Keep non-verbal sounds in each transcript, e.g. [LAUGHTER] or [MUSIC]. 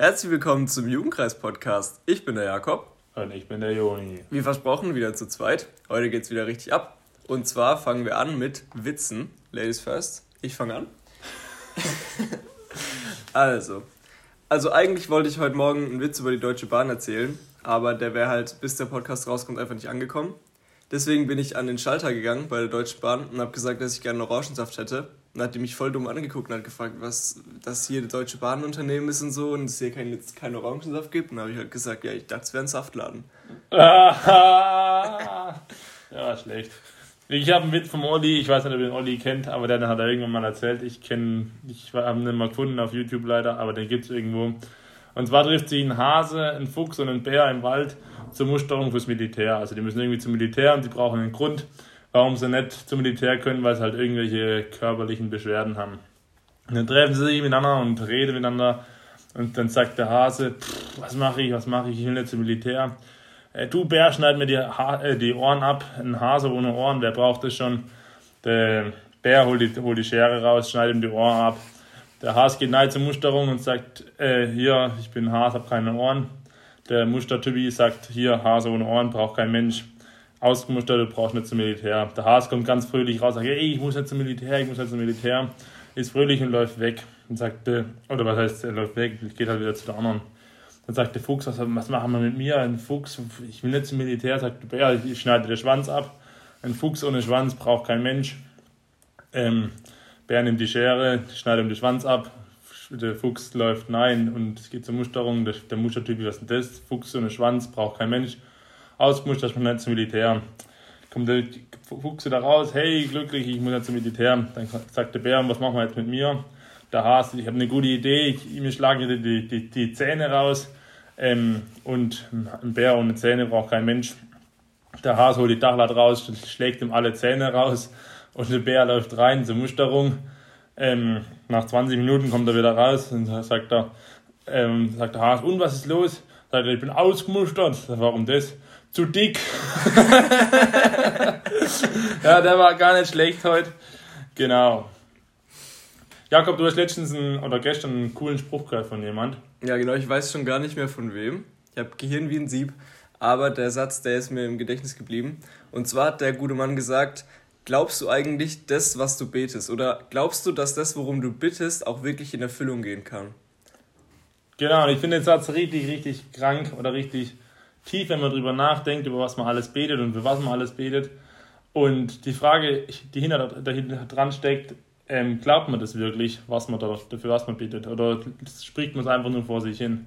Herzlich willkommen zum Jugendkreis-Podcast. Ich bin der Jakob. Und ich bin der Joni. Wie versprochen, wieder zu zweit. Heute geht's wieder richtig ab. Und zwar fangen wir an mit Witzen. Ladies first. Ich fange an. [LAUGHS] also. Also eigentlich wollte ich heute Morgen einen Witz über die Deutsche Bahn erzählen, aber der wäre halt, bis der Podcast rauskommt, einfach nicht angekommen. Deswegen bin ich an den Schalter gegangen bei der Deutschen Bahn und habe gesagt, dass ich gerne Orangensaft hätte. Und hat die mich voll dumm angeguckt und hat gefragt, was das hier die Deutsche Bahn Unternehmen ist und so und es hier keinen kein Orangensaft gibt. Und dann habe ich halt gesagt, ja, ich dachte, es wäre ein Saftladen. [LAUGHS] ja, schlecht. Ich habe einen Witz vom Olli, ich weiß nicht, ob ihr den Olli kennt, aber der hat er irgendwann mal erzählt. Ich kenne, ich habe ihn mal gefunden auf YouTube leider, aber den gibt es irgendwo. Und zwar trifft sich ein Hase, ein Fuchs und ein Bär im Wald zur Musterung fürs Militär. Also die müssen irgendwie zum Militär und die brauchen einen Grund, warum sie nicht zum Militär können, weil sie halt irgendwelche körperlichen Beschwerden haben. Und dann treffen sie sich miteinander und reden miteinander. Und dann sagt der Hase, was mache ich, was mache ich, ich will nicht zum Militär. Äh, du Bär, schneid mir die, ha äh, die Ohren ab. Ein Hase ohne Ohren, wer braucht das schon? Der Bär holt die, holt die Schere raus, schneidet ihm die Ohren ab. Der Hase geht nahe zur Musterung und sagt, äh, hier, ich bin Hase, habe keine Ohren. Der Mustertypi sagt, hier, Hase ohne Ohren, braucht kein Mensch. Ausgemustert, du brauchst nicht zum Militär. Der Hase kommt ganz fröhlich raus, sagt, ey, ich muss nicht zum Militär, ich muss nicht zum Militär. Ist fröhlich und läuft weg. Und sagt, oder was heißt, er läuft weg, geht halt wieder zu der anderen. Dann sagt der Fuchs, was, was machen wir mit mir? Ein Fuchs, ich will nicht zum Militär, sagt der Bär, ich schneide den Schwanz ab. Ein Fuchs ohne Schwanz braucht kein Mensch. Ähm, Bär nimmt die Schere, schneidet ihm den Schwanz ab, der Fuchs läuft nein und es geht zur Musterung. Der, der Mustertyp, was ist denn das? Fuchs ohne Schwanz, braucht kein Mensch. Ausgemustert, man nicht zum Militär. Kommt der Fuchs da raus, hey, glücklich, ich muss nicht zum Militär. Dann sagt der Bär, was machen wir jetzt mit mir? Der Hase, ich habe eine gute Idee, ich, mir schlagen die, die, die Zähne raus. Ähm, und ein Bär ohne Zähne braucht kein Mensch. Der Hase holt die Dachlatte raus, schlägt ihm alle Zähne raus und der Bär läuft rein zur Musterung. Ähm, nach 20 Minuten kommt er wieder raus und sagt er, ähm, sagt der Hase, und was ist los? Sagt er, ich bin ausgemustert. Warum das? Zu dick. [LAUGHS] ja, der war gar nicht schlecht heute. Genau. Jakob, du hast letztens einen, oder gestern einen coolen Spruch gehört von jemand. Ja, genau, ich weiß schon gar nicht mehr von wem. Ich habe Gehirn wie ein Sieb, aber der Satz, der ist mir im Gedächtnis geblieben. Und zwar hat der gute Mann gesagt, glaubst du eigentlich das, was du betest? Oder glaubst du, dass das, worum du bittest, auch wirklich in Erfüllung gehen kann? Genau, und ich finde den Satz richtig, richtig krank oder richtig tief, wenn man darüber nachdenkt, über was man alles betet und für was man alles betet. Und die Frage, die hinter, dahinter dran steckt, ähm, glaubt man das wirklich, was man da, dafür was man betet? Oder spricht man es einfach nur vor sich hin?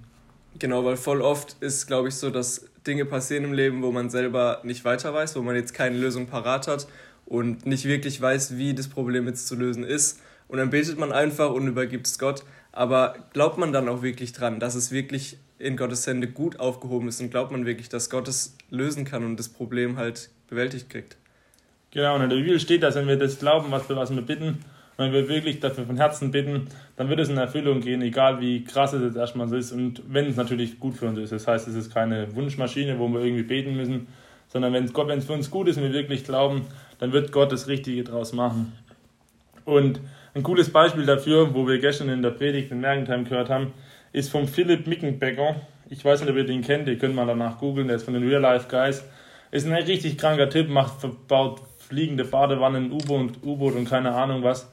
Genau, weil voll oft ist, glaube ich, so, dass Dinge passieren im Leben, wo man selber nicht weiter weiß, wo man jetzt keine Lösung parat hat und nicht wirklich weiß, wie das Problem jetzt zu lösen ist. Und dann betet man einfach und übergibt es Gott. Aber glaubt man dann auch wirklich dran, dass es wirklich in Gottes Hände gut aufgehoben ist und glaubt man wirklich, dass Gott es lösen kann und das Problem halt bewältigt kriegt? Genau, und in der Bibel steht, dass wenn wir das glauben, was wir, was wir bitten, wenn wir wirklich dafür von Herzen bitten, dann wird es in Erfüllung gehen, egal wie krass es jetzt erstmal so ist und wenn es natürlich gut für uns ist. Das heißt, es ist keine Wunschmaschine, wo wir irgendwie beten müssen, sondern wenn Gott, wenn es für uns gut ist und wir wirklich glauben, dann wird Gott das Richtige draus machen. Und ein cooles Beispiel dafür, wo wir gestern in der Predigt in Mergentheim gehört haben, ist vom Philipp Mickenbecker. Ich weiß nicht, ob ihr den kennt, ihr könnt mal danach googeln, der ist von den Real Life Guys. Ist ein richtig kranker Typ, macht, verbaut fliegende Badewannen, U-Boot U-Boot und keine Ahnung was.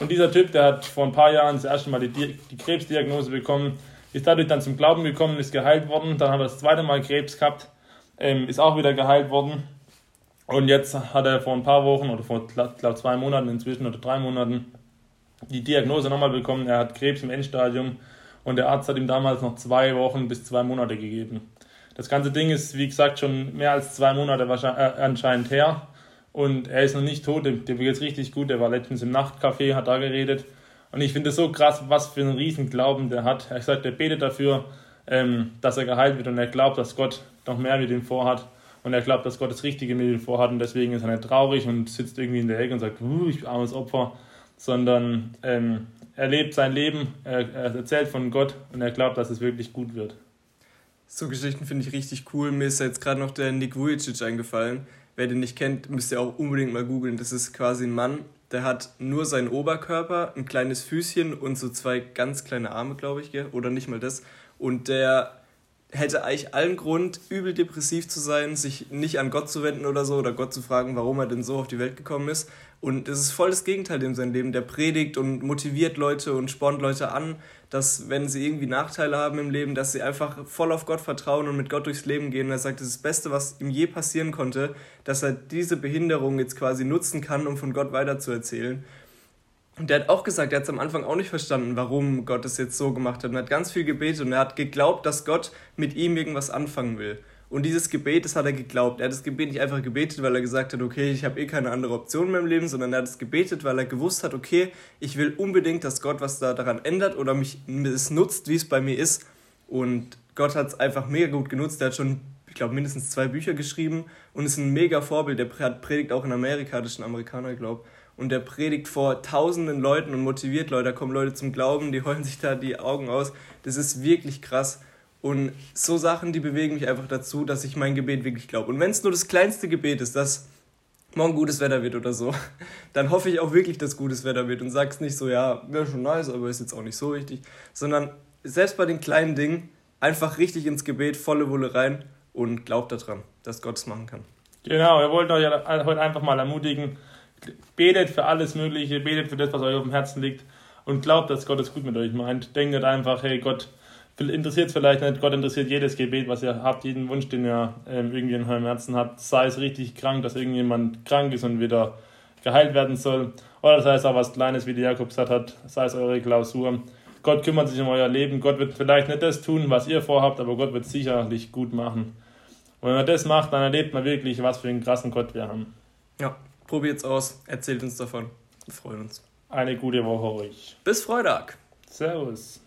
Und dieser Typ, der hat vor ein paar Jahren das erste Mal die, die Krebsdiagnose bekommen, ist dadurch dann zum Glauben gekommen, ist geheilt worden, dann hat er das zweite Mal Krebs gehabt, ähm, ist auch wieder geheilt worden und jetzt hat er vor ein paar Wochen oder vor, glaube zwei Monaten inzwischen oder drei Monaten die Diagnose nochmal bekommen. Er hat Krebs im Endstadium und der Arzt hat ihm damals noch zwei Wochen bis zwei Monate gegeben. Das ganze Ding ist, wie gesagt, schon mehr als zwei Monate wahrscheinlich, äh, anscheinend her. Und er ist noch nicht tot, dem, dem es richtig gut. Der war letztens im Nachtcafé, hat da geredet. Und ich finde es so krass, was für einen riesen Glauben der hat. Er sagt, er betet dafür, ähm, dass er geheilt wird und er glaubt, dass Gott noch mehr mit ihm vorhat und er glaubt, dass Gott das Richtige mit ihm vorhat und deswegen ist er nicht traurig und sitzt irgendwie in der Ecke und sagt, ich armes Opfer, sondern ähm, er lebt sein Leben, er, er erzählt von Gott und er glaubt, dass es wirklich gut wird. So Geschichten finde ich richtig cool. Mir ist jetzt gerade noch der Nick Vujicic eingefallen. Wer den nicht kennt, müsst ihr auch unbedingt mal googeln. Das ist quasi ein Mann, der hat nur seinen Oberkörper, ein kleines Füßchen und so zwei ganz kleine Arme, glaube ich, oder nicht mal das. Und der hätte eigentlich allen Grund, übel depressiv zu sein, sich nicht an Gott zu wenden oder so, oder Gott zu fragen, warum er denn so auf die Welt gekommen ist. Und es ist voll das Gegenteil in seinem Leben. Der predigt und motiviert Leute und spornt Leute an, dass wenn sie irgendwie Nachteile haben im Leben, dass sie einfach voll auf Gott vertrauen und mit Gott durchs Leben gehen. Und er sagt, das ist das Beste, was ihm je passieren konnte, dass er diese Behinderung jetzt quasi nutzen kann, um von Gott weiterzuerzählen. Und der hat auch gesagt, er hat es am Anfang auch nicht verstanden, warum Gott es jetzt so gemacht hat. Und er hat ganz viel gebetet und er hat geglaubt, dass Gott mit ihm irgendwas anfangen will. Und dieses Gebet, das hat er geglaubt. Er hat das Gebet nicht einfach gebetet, weil er gesagt hat, okay, ich habe eh keine andere Option in meinem Leben, sondern er hat es gebetet, weil er gewusst hat, okay, ich will unbedingt, dass Gott was da daran ändert oder mich es nutzt, wie es bei mir ist. Und Gott hat es einfach mega gut genutzt. Er hat schon, ich glaube, mindestens zwei Bücher geschrieben und ist ein mega Vorbild. Der hat predigt auch in Amerika, das ist ein Amerikaner, glaube ich und der predigt vor tausenden Leuten und motiviert Leute. Da kommen Leute zum Glauben, die heulen sich da die Augen aus. Das ist wirklich krass. Und so Sachen, die bewegen mich einfach dazu, dass ich mein Gebet wirklich glaube. Und wenn es nur das kleinste Gebet ist, dass morgen gutes Wetter wird oder so, [LAUGHS] dann hoffe ich auch wirklich, dass gutes Wetter wird und sag's nicht so, ja, wäre schon nice, aber ist jetzt auch nicht so wichtig, sondern selbst bei den kleinen Dingen einfach richtig ins Gebet, volle Wolle rein und glaubt daran, dass Gott es machen kann. Genau, wir wollten euch heute einfach mal ermutigen, betet für alles Mögliche, betet für das, was euch auf dem Herzen liegt und glaubt, dass Gott es gut mit euch meint. Denkt nicht einfach, hey Gott, interessiert es vielleicht nicht, Gott interessiert jedes Gebet, was ihr habt, jeden Wunsch, den ihr ähm, irgendwie in eurem Herzen habt. Sei es richtig krank, dass irgendjemand krank ist und wieder geheilt werden soll. Oder sei es auch was Kleines, wie der Jakob gesagt hat, sei es eure Klausur. Gott kümmert sich um euer Leben. Gott wird vielleicht nicht das tun, was ihr vorhabt, aber Gott wird sicherlich gut machen. Und wenn man das macht, dann erlebt man wirklich, was für einen krassen Gott wir haben. Ja. Probiert's aus, erzählt uns davon. Wir freuen uns. Eine gute Woche euch. Bis Freitag. Servus.